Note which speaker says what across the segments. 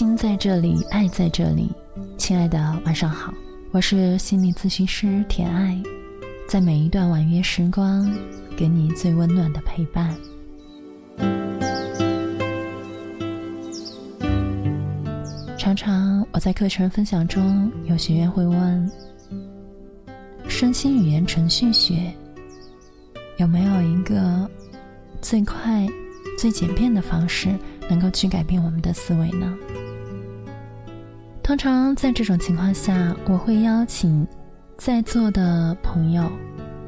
Speaker 1: 心在这里，爱在这里。亲爱的，晚上好，我是心理咨询师田爱，在每一段婉约时光，给你最温暖的陪伴。常常我在课程分享中，有学员会问：身心语言程序学有没有一个最快、最简便的方式？能够去改变我们的思维呢？通常在这种情况下，我会邀请在座的朋友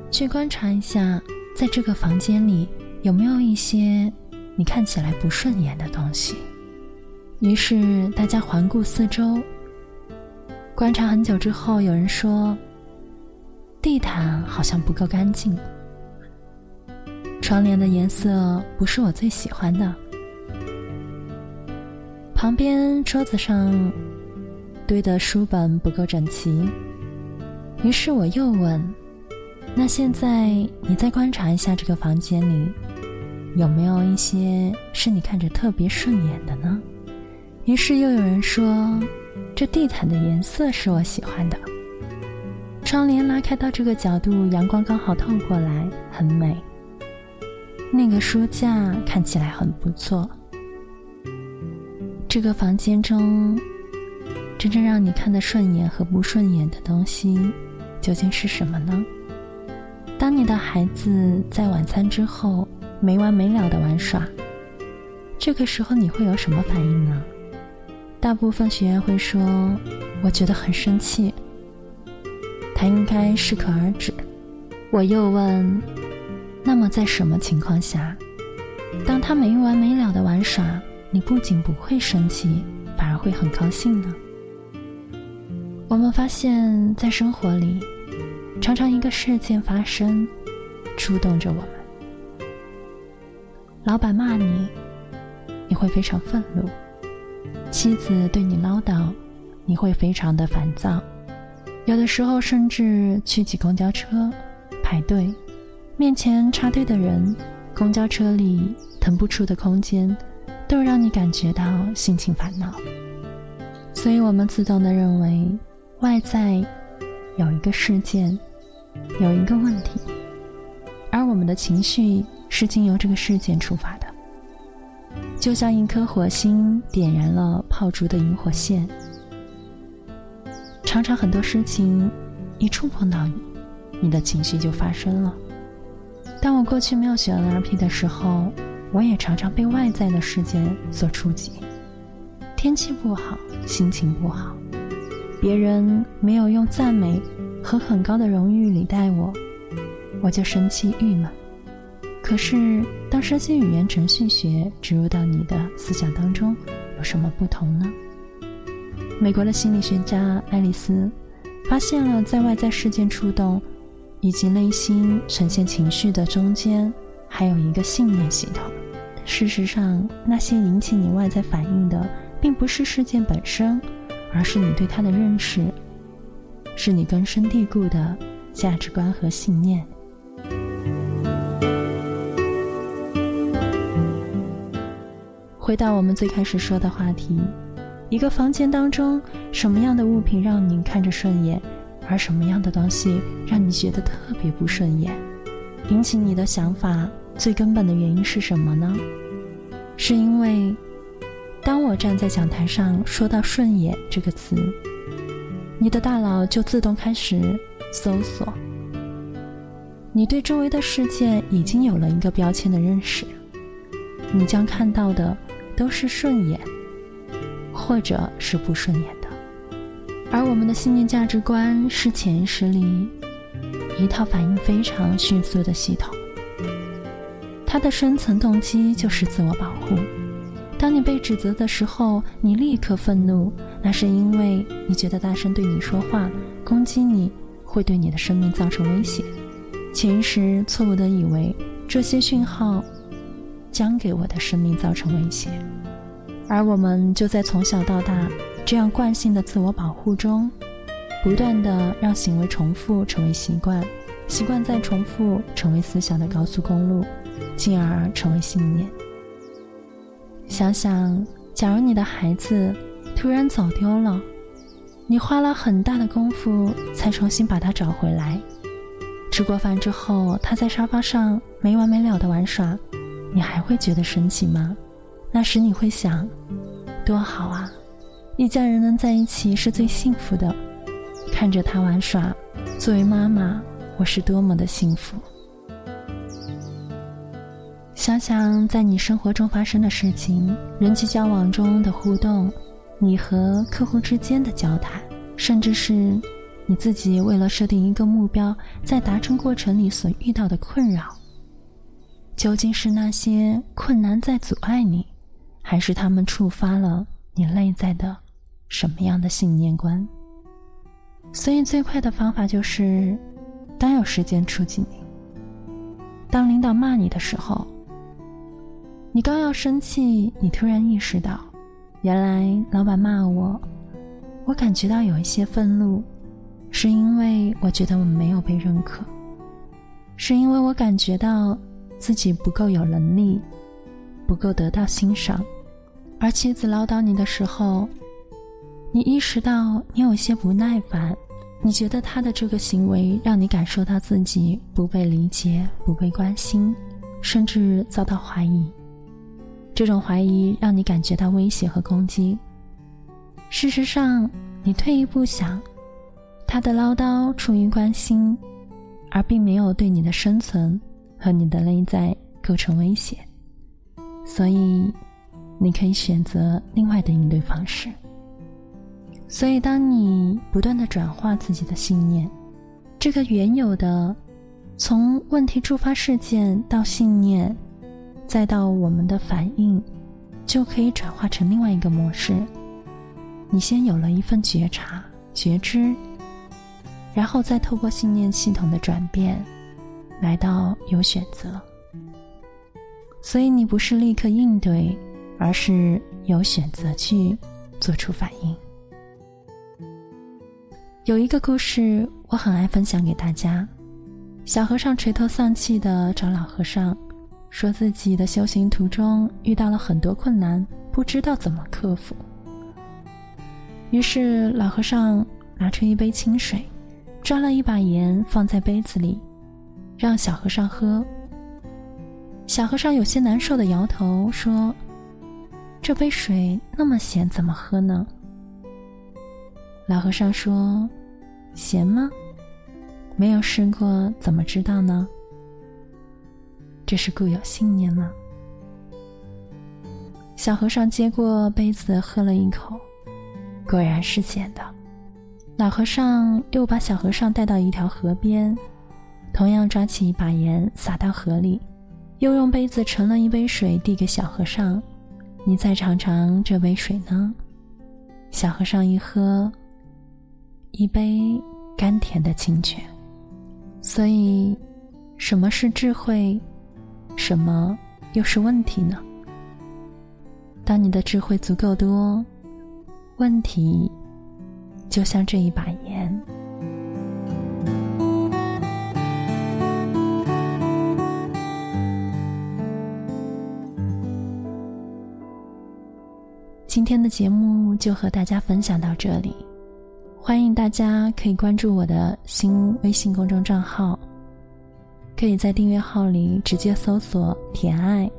Speaker 1: 去观察一下，在这个房间里有没有一些你看起来不顺眼的东西。于是大家环顾四周，观察很久之后，有人说：“地毯好像不够干净，窗帘的颜色不是我最喜欢的。”旁边桌子上堆的书本不够整齐，于是我又问：“那现在你再观察一下这个房间里，有没有一些是你看着特别顺眼的呢？”于是又有人说：“这地毯的颜色是我喜欢的，窗帘拉开到这个角度，阳光刚好透过来，很美。那个书架看起来很不错。”这个房间中，真正让你看得顺眼和不顺眼的东西，究竟是什么呢？当你的孩子在晚餐之后没完没了的玩耍，这个时候你会有什么反应呢？大部分学员会说：“我觉得很生气。”他应该适可而止。我又问：“那么在什么情况下，当他没完没了的玩耍？”你不仅不会生气，反而会很高兴呢。我们发现，在生活里，常常一个事件发生，触动着我们。老板骂你，你会非常愤怒；妻子对你唠叨，你会非常的烦躁。有的时候，甚至去挤公交车排队，面前插队的人，公交车里腾不出的空间。都让你感觉到心情烦恼，所以我们自动的认为外在有一个事件，有一个问题，而我们的情绪是经由这个事件出发的，就像一颗火星点燃了炮竹的引火线。常常很多事情一触碰到你，你的情绪就发生了。当我过去没有学 NLP 的时候。我也常常被外在的事件所触及，天气不好，心情不好，别人没有用赞美和很高的荣誉礼待我，我就生气郁闷。可是，当身心语言程序学植入到你的思想当中，有什么不同呢？美国的心理学家爱丽丝发现了，在外在事件触动以及内心呈现情绪的中间，还有一个信念系统。事实上，那些引起你外在反应的，并不是事件本身，而是你对它的认识，是你根深蒂固的价值观和信念。回到我们最开始说的话题，一个房间当中，什么样的物品让你看着顺眼，而什么样的东西让你觉得特别不顺眼，引起你的想法。最根本的原因是什么呢？是因为，当我站在讲台上说到“顺眼”这个词，你的大脑就自动开始搜索。你对周围的事件已经有了一个标签的认识，你将看到的都是顺眼，或者是不顺眼的。而我们的信念价值观是潜意识里一套反应非常迅速的系统。他的深层动机就是自我保护。当你被指责的时候，你立刻愤怒，那是因为你觉得大声对你说话、攻击你会对你的生命造成威胁。潜意识错误的以为这些讯号将给我的生命造成威胁，而我们就在从小到大这样惯性的自我保护中，不断的让行为重复成为习惯，习惯再重复成为思想的高速公路。进而成为信念。想想，假如你的孩子突然走丢了，你花了很大的功夫才重新把它找回来。吃过饭之后，他在沙发上没完没了的玩耍，你还会觉得神奇吗？那时你会想，多好啊，一家人能在一起是最幸福的。看着他玩耍，作为妈妈，我是多么的幸福。想想在你生活中发生的事情，人际交往中的互动，你和客户之间的交谈，甚至是。你自己为了设定一个目标，在达成过程里所遇到的困扰，究竟是那些困难在阻碍你，还是他们触发了你内在的什么样的信念观？所以最快的方法就是，当有时间触及你，当领导骂你的时候，你刚要生气，你突然意识到，原来老板骂我，我感觉到有一些愤怒。是因为我觉得我没有被认可，是因为我感觉到自己不够有能力，不够得到欣赏。而妻子唠叨你的时候，你意识到你有些不耐烦，你觉得他的这个行为让你感受到自己不被理解、不被关心，甚至遭到怀疑。这种怀疑让你感觉到威胁和攻击。事实上，你退一步想。他的唠叨出于关心，而并没有对你的生存和你的内在构成威胁，所以你可以选择另外的应对方式。所以，当你不断的转化自己的信念，这个原有的从问题触发事件到信念，再到我们的反应，就可以转化成另外一个模式。你先有了一份觉察、觉知。然后再透过信念系统的转变，来到有选择。所以你不是立刻应对，而是有选择去做出反应。有一个故事我很爱分享给大家：小和尚垂头丧气的找老和尚，说自己的修行途中遇到了很多困难，不知道怎么克服。于是老和尚拿出一杯清水。抓了一把盐放在杯子里，让小和尚喝。小和尚有些难受的摇头说：“这杯水那么咸，怎么喝呢？”老和尚说：“咸吗？没有试过，怎么知道呢？这是固有信念吗？”小和尚接过杯子喝了一口，果然是咸的。老和尚又把小和尚带到一条河边，同样抓起一把盐撒到河里，又用杯子盛了一杯水递给小和尚：“你再尝尝这杯水呢？”小和尚一喝，一杯甘甜的清泉。所以，什么是智慧？什么又是问题呢？当你的智慧足够多，问题。就像这一把盐。今天的节目就和大家分享到这里，欢迎大家可以关注我的新微信公众账号，可以在订阅号里直接搜索“甜爱”，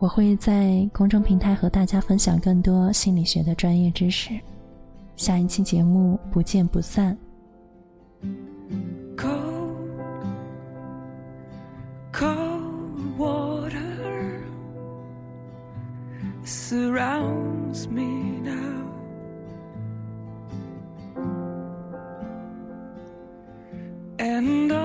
Speaker 1: 我会在公众平台和大家分享更多心理学的专业知识。下一期节目不见不散。Can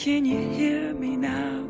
Speaker 1: can you hear me now?